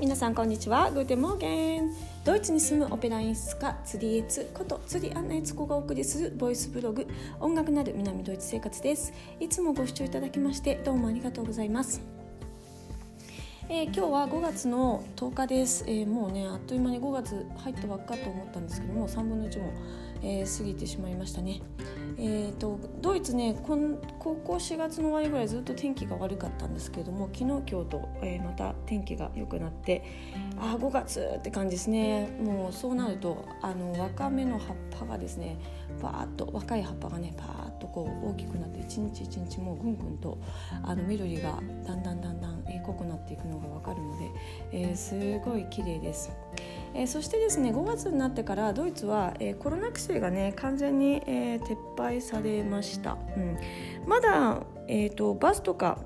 皆さんこんにちは。グーテモーゲン。ドイツに住むオペラ演出家ツリエツことツリアンナエツコがお送りするボイスブログ。音楽なる南ドイツ生活です。いつもご視聴いただきましてどうもありがとうございます。えー、今日は5月の10日です、えー、もうねあっという間に5月入ったばっかと思ったんですけども3分の1も、えー、過ぎてしまいましたね。えーと、ドイツねこん高校4月の終わりぐらいずっと天気が悪かったんですけれども昨日今日と、えー、また天気が良くなってああ5月って感じですねもうそうなるとあの若芽の葉っぱがですねバーッと若い葉っぱがねバーッとこう大きくなって一日一日もうぐんぐんとあの緑がだんだんだんだん、え、濃くなっていくのが分かるので、えー、すごい綺麗です。えー、そしてですね5月になってからドイツは、えー、コロナ規制がね完全に、えー、撤廃されました、うん、まだ、えーと、バスとか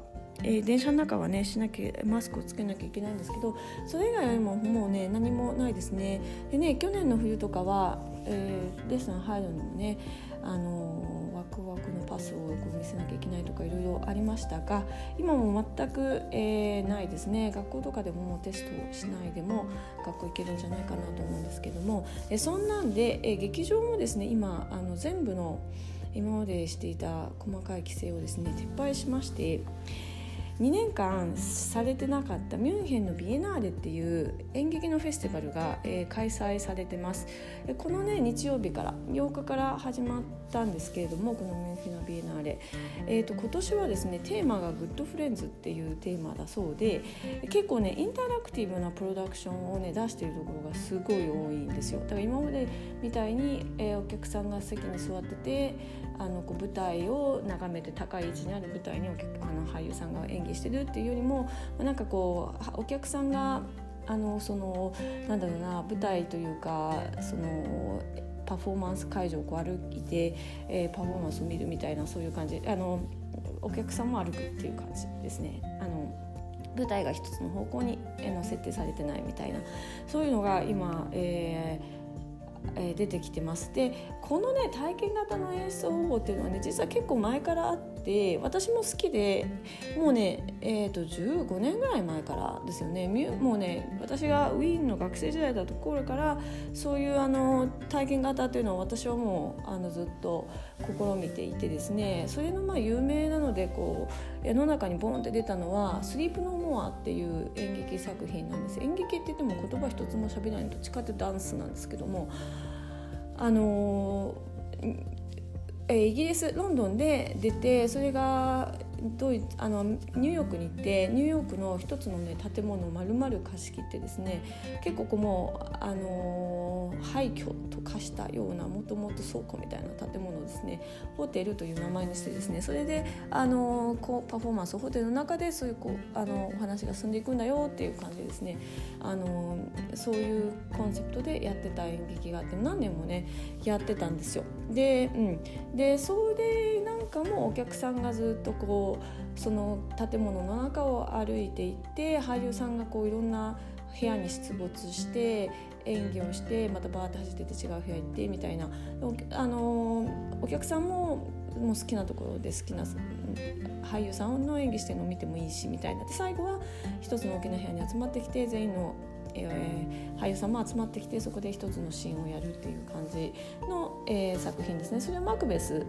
えー、電車の中はねしなきゃマスクをつけなきゃいけないんですけどそれ以外はももうね何もないですね。でね去年の冬とかは、えー、レッスン入るのもねあのクワクのパスをこう見せなきゃいけないとかいろいろありましたが今も全く、えー、ないですね学校とかでもテストしないでも学校行けるんじゃないかなと思うんですけども、え、そんなんで、え、劇場もですね今あの全部の今までしていた細かい規制をですね撤廃しまして。2年間されてなかったミュンヘンのビエナーレっていう演劇のフェスティバルが、えー、開催されてます。このね日曜日から8日から始まったんですけれどもこのミュンヘンのビエナーレ、えーと、今年はですねテーマが Good Friends っていうテーマだそうで結構ねインタラクティブなプロダクションをね出しているところがすごい多いんですよ。だから今までみたいに、えー、お客さんが席に座っててあのこう舞台を眺めて高い位置にある舞台にあの俳優さんが演技してるっていうよりもなんかこうお客さんがあのそのなんだろうな舞台というかそのパフォーマンス会場をこう歩いて、えー、パフォーマンスを見るみたいなそういう感じあのお客さんも歩くっていう感じですね。あの舞台が一つの方向にの設定されてないみたいなそういうのが今、えーえ、出てきてます。でこのね体験型の演奏方法っていうのはね実は結構前からあって私も好きでもうね、えーと、15年ぐらい前からですよね。もうね私がウィーンの学生時代だった頃からそういうあの体験型っていうのを私はもうあのずっと試みていてですね。それのまあ有名なのでこう世の中にボンって出たのは「 Sleep No More」っていう演劇作品なんです。演劇って言っても言葉一つも喋らないどっちかってダンスなんですけどもあのえイギリスロンドンで出てそれがドイあのニューヨークに行ってニューヨークの一つの、ね、建物を丸々貸し切ってですね結構こうもう、あの廃墟と化したようなもともと倉庫みたいな建物をですね。ホテルという名前にしてですねそれで、あの、こうパフォーマンスをホテルの中でそういうこうあのお話が進んでいくんだよっていう感じでですね、あの、そういうコンセプトでやってた演劇があって何年もねやってたんですよ。で,、うん、でそれなんかもお客さんがずっとこうその建物の中を歩いていって俳優さんがこういろんな部屋に出没して演技をしてまたバーって走ってて違う部屋行ってみたいなあのお客さんももう好きなところで好きな俳優さんの演技してるのを見てもいいしみたいなで最後は一つの大きな部屋に集まってきて全員の、えー、俳優さんも集まってきてそこで一つのシーンをやるっていう感じの、えー、作品ですね。それはマクベス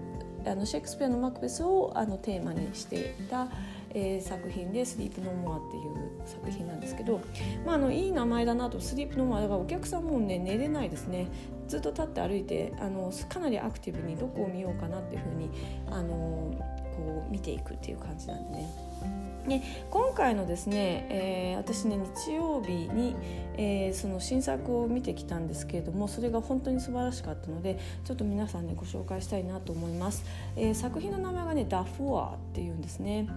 あのシェイクスピアのマクベスをあのテーマにしていた、えー、作品で「スリープノーモア」っていう作品なんですけど、まあ、あのいい名前だなと「スリープノーモア」だからお客さんもね寝れないですね。ずっと立って歩いてあのかなりアクティブにどこを見ようかなっていうふうにあのこう見ていくっていう感じなんでね。で今回のですね、えー、私ね日曜日に、えー、その新作を見てきたんですけれどもそれが本当に素晴らしかったのでちょっと皆さんねご紹介したいなと思います、えー、作品の名前がね「ダフォア」っていうんですね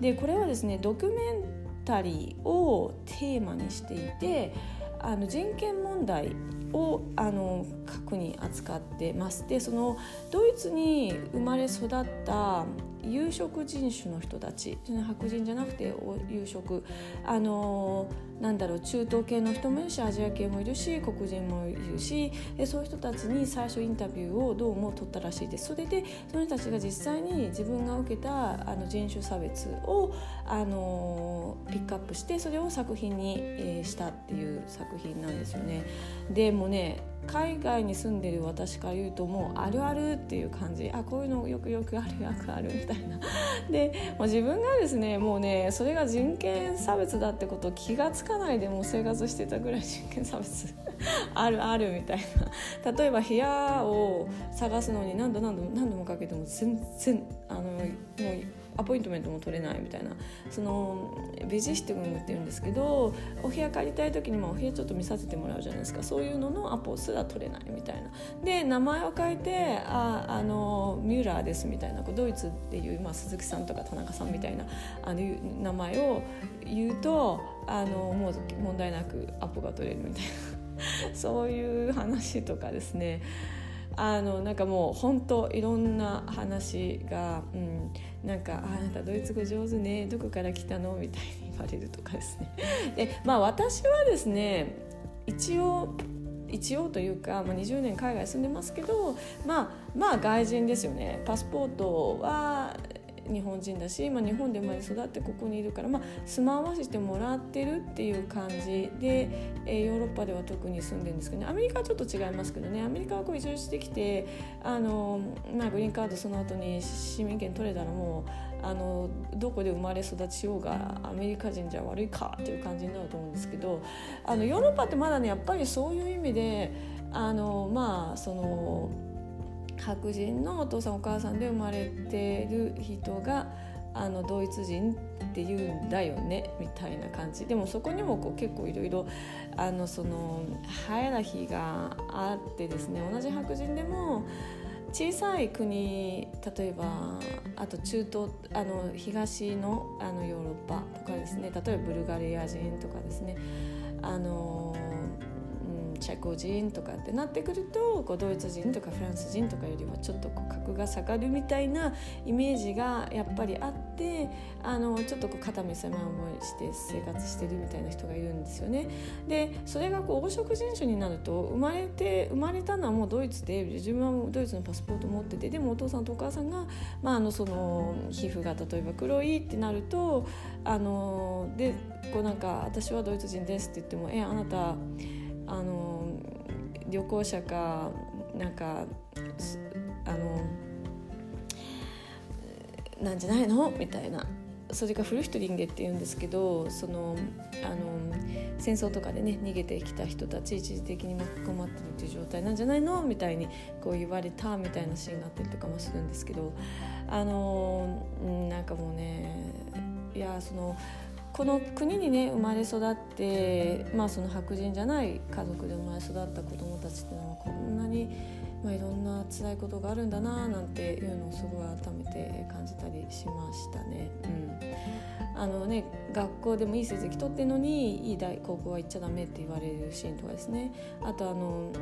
でこれはですねドキュメンタリーをテーマにしていてあの人権問題をあの核に扱ってますでそのドイツに生まれ育った有色人種の人たち白人じゃなくて有色あのなんだろう中東系の人もいるしアジア系もいるし黒人もいるしでそういう人たちに最初インタビューをどうも取ったらしいですそれでその人たちが実際に自分が受けたあの人種差別をあのピックアップしてそれを作品に、えー、したっていう作品なんですよね。でもね海外に住んでる私から言うともうあるあるっていう感じ。あこういうのよくよくあるよくあるみたいな。でもう自分がですねもうねそれが人権差別だってことを気が付かないでもう生活してたぐらい人権差別。あるあるみたいな。例えば部屋を探すのに何度何度何度もかけても全然あのもうアポイントメントも取れないみたいな。そのベジシティムっていうんですけどお部屋借りたい時にもお部屋ちょっと見させてもらうじゃないですか。そういうののアポすら取れないみたいな。で名前を書いてああのミューラーですみたいなドイツっていう、まあ、鈴木さんとか田中さんみたいなあの名前を言うとあのもう問題なくアポが取れるみたいな。そういう話とかですね。あのなんかもう本当いろんな話が、うん、なんか「あなたドイツ語上手ねどこから来たの?」みたいに言われるとかですね。でまあ私はですね一応一応というか、まあ、20年海外住んでますけどまあまあ外人ですよねパスポートは日本人だし、まあ、日本で生まれ育ってここにいるから、まあ、住まわせてもらってるっていう感じで、えー、ヨーロッパでは特に住んでるんですけどねアメリカはちょっと違いますけどねアメリカはこう移住してきてあの、まあ、グリーンカードその後に市民権取れたらもうあのどこで生まれ育ちようがアメリカ人じゃ悪いかっていう感じになると思うんですけどあのヨーロッパってまだねやっぱりそういう意味であのまあその。白人のお父さんお母さんで生まれてる人があのドイツ人って言うんだよねみたいな感じ。でもそこにもこう結構いろいろあのそのハイラヒがあってですね同じ白人でも小さい国例えばあと中東あの東のあのヨーロッパとかですね例えばブルガリア人とかですねあのチェコ人とかってなってくるとこうドイツ人とかフランス人とかよりはちょっとこう格が下がるみたいなイメージがやっぱりあってあのちょっとこう肩身狭い思いして生活してるみたいな人がいるんですよね。でそれがこう黄色人種になると生まれて生まれたのはもうドイツで自分はドイツのパスポート持っててでもお父さんとお母さんが、まあ、あのその皮膚が例えば黒いってなるとあのでこうなんか私はドイツ人ですって言ってもえあなたあの旅行者かなんかあのなんじゃないの？みたいな。それがフルヒトリンゲって言うんですけどそのあの戦争とかでね逃げてきた人たち一時的に巻き込まってるっていう状態なんじゃないの？みたいにこう言われたみたいなシーンがあったりとかもするんですけどあのなんかもうねいやそのこの国にね生まれ育って、まあ、その白人じゃない家族で生まれ育った子どもたちっていうのはこんなに、まあ、いろんな辛いことがあるんだななんていうのをすごい改めて感じたりしましたね。うんあのね、学校でもいい成績取ってるのにいい大高校は行っちゃダメって言われるシーンとかですねあとあの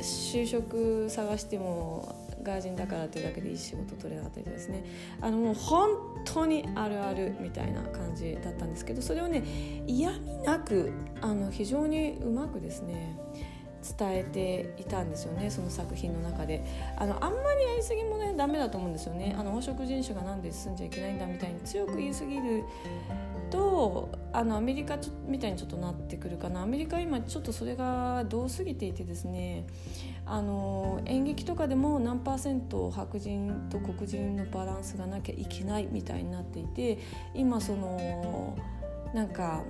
就職探しても外人だからというだけでいい仕事取れなかったりですね。あのもう本当にあるあるみたいな感じだったんですけどそれをね嫌味なくあの非常にうまくですね伝えていたんですよねその作品の中で。あのあんまりやりすぎもねダメだと思うんですよね。あの黄色人種がなんで住んじゃいけないんだみたいに強く言いすぎるとあのアメリカみたいにちょっとなってくるかな。アメリカ今ちょっとそれがどうすぎていてですねあの演劇とかでも何パーセント白人と黒人のバランスがなきゃいけないみたいになっていて今そのなんか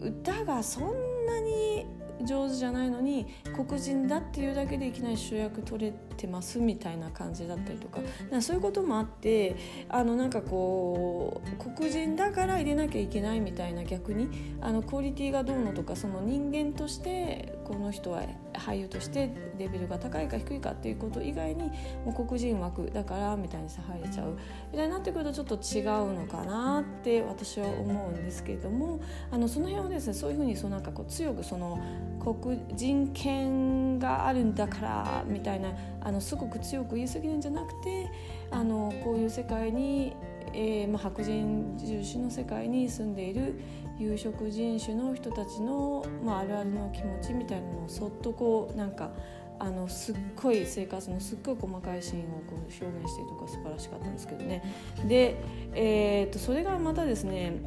歌がそんなに上手じゃないのに黒人だっていうだけでいきなり主役取れてますみたいな感じだったりとか。かそういうこともあってあのなんかこう黒人だから入れなきゃいけないみたいな逆にあのクオリティがどうのとかその人間としてこの人は俳優としてレベルが高いか低いかっていうこと以外にもう黒人枠だからみたいにして入れちゃう。みたいになってくるとちょっと違うのかなって私は思うんですけれどもあのその辺はですねそういうふうにそうなんかこう強くその黒人権があるんだからみたいなあのすごく強く言い過ぎるんじゃなくてあのこういう世界に、えーまあ、白人重視の世界に住んでいる有色人種の人たちの、まあ、あるあるの気持ちみたいなのをそっとこうなんかあのすっごい生活のすっごい細かいシーンをこう表現してるとか素晴らしかったんですけどね。で、えー、とそれがまたですね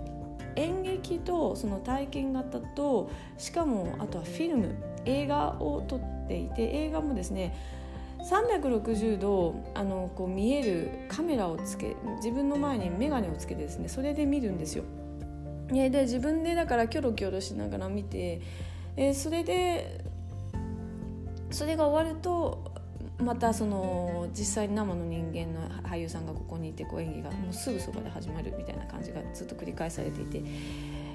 演劇とその体験型としかもあとはフィルム映画を撮っていて映画もですね360度あのこう見えるカメラをつけ自分の前に眼鏡をつけてですねそれで見るんですよ。で自分でだからキョロキョロしながら見て、えー、それでそれが終わるとまたその実際に生の人間の俳優さんがここにいてこう演技がもうすぐそばで始まるみたいな感じがずっと繰り返されていて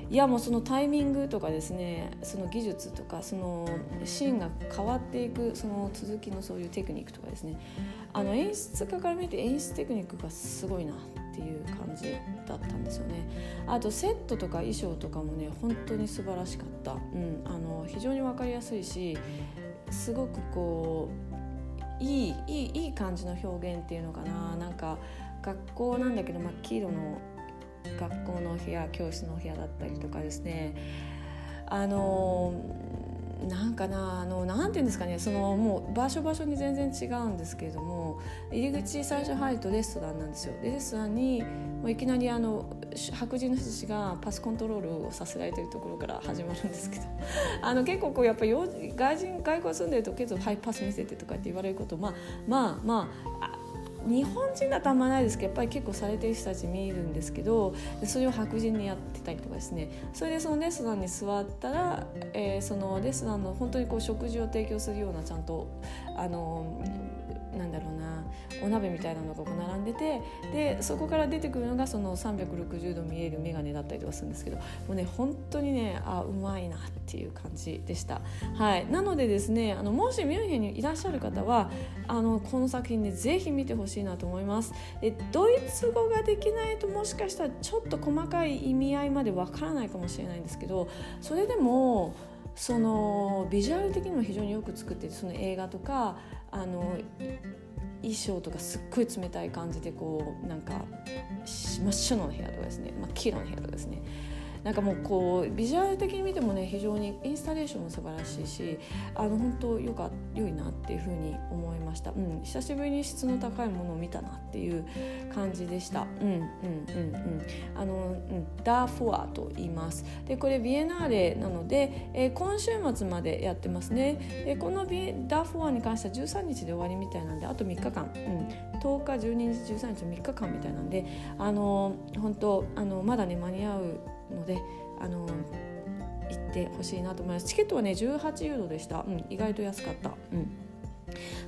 いやもうそのタイミングとかですねその技術とかそのシーンが変わっていくその続きのそういうテクニックとかですね。あの演出家から見て演出テクニックがすごいなっていう感じだったんですよね。あとセットとか衣装とかもね本当に素晴らしかった、うん、あの非常に分かりやすいしすごくこういいいいいい感じの表現っていうのかな。なんか学校なんだけど真っ黄色の学校の部屋教室の部屋だったりとかですね。あのなんかなあのなんていうんですかねそのもう場所場所に全然違うんですけれども入り口最初入るとレストランなんですよ。でレストランにもういきなりあの白人の人たちがパスコントロールをさせられてるところから始まるんですけど あの結構こうやっぱり外人外国住んでると結構ハイパス見せてとかって言われることまあまあまあ日本人だとあんまないですけどやっぱり結構されてる人たち見るんですけどそれを白人にやってたりとかですね。それでそのレストランに座ったら、えー、そのレストランの本当にこう食事を提供するようなちゃんとあのなんだろうなお鍋みたいなのがこう並んでてでそこから出てくるのがその360度見える眼鏡だったりとかするんですけどもうね本当にねあうまいなっていう感じでした。はい、なのでですねあのもしミュンヘンにいらっしゃる方はあのこの作品ねぜひ見てほしいなと思います。でドイツ語ができないともしかしたらちょっと細かい意味合いまでわからないかもしれないんですけどそれでもそのビジュアル的にも非常によく作っててその映画とかあの衣装とかすっごい冷たい感じでこうなんか真っ白の部屋とかですね。真っ黄色の部屋とかですね。なんかもうこうビジュアル的に見てもね非常にインスタレーションも素晴らしいしあの本当よか良いなっていうふうに思いました、うん、久しぶりに質の高いものを見たなっていう感じでした。うんうんうんうん。あの、うん、ダーフォアと言います。でこれビエナーレなので、えー、今週末までやってますね。でこのビダーフォアに関しては13日で終わりみたいなんであと3日間、うん、10日12日13日3日間みたいなんであの本当あのまだね間に合うのであの行ってほしいなと思います。チケットはね18ユーロでした、うん、意外と安かった、うん。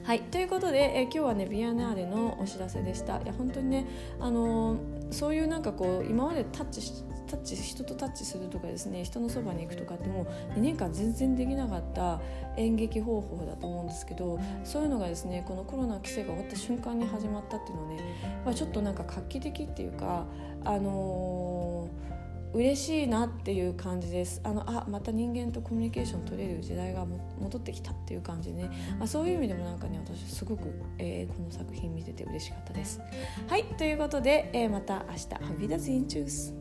はいということで、え今日はねビアナーレのお知らせでした。いや本当にねあの、そういうなんかこう今までタッチタッチ人とタッチするとかですね人のそばに行くとかってもう2年間全然できなかった演劇方法だと思うんですけどそういうのがですねこのコロナ規制が終わった瞬間に始まったっていうのはね、まあ、ちょっとなんか画期的っていうかあのー嬉しいなっていう感じです。あのあまた人間とコミュニケーション取れる時代が戻ってきたっていう感じね、まあ、そういう意味でもなんかね私すごく、えー、この作品見てて嬉しかったです。はいということで、えー、また明日ハビダズインチュース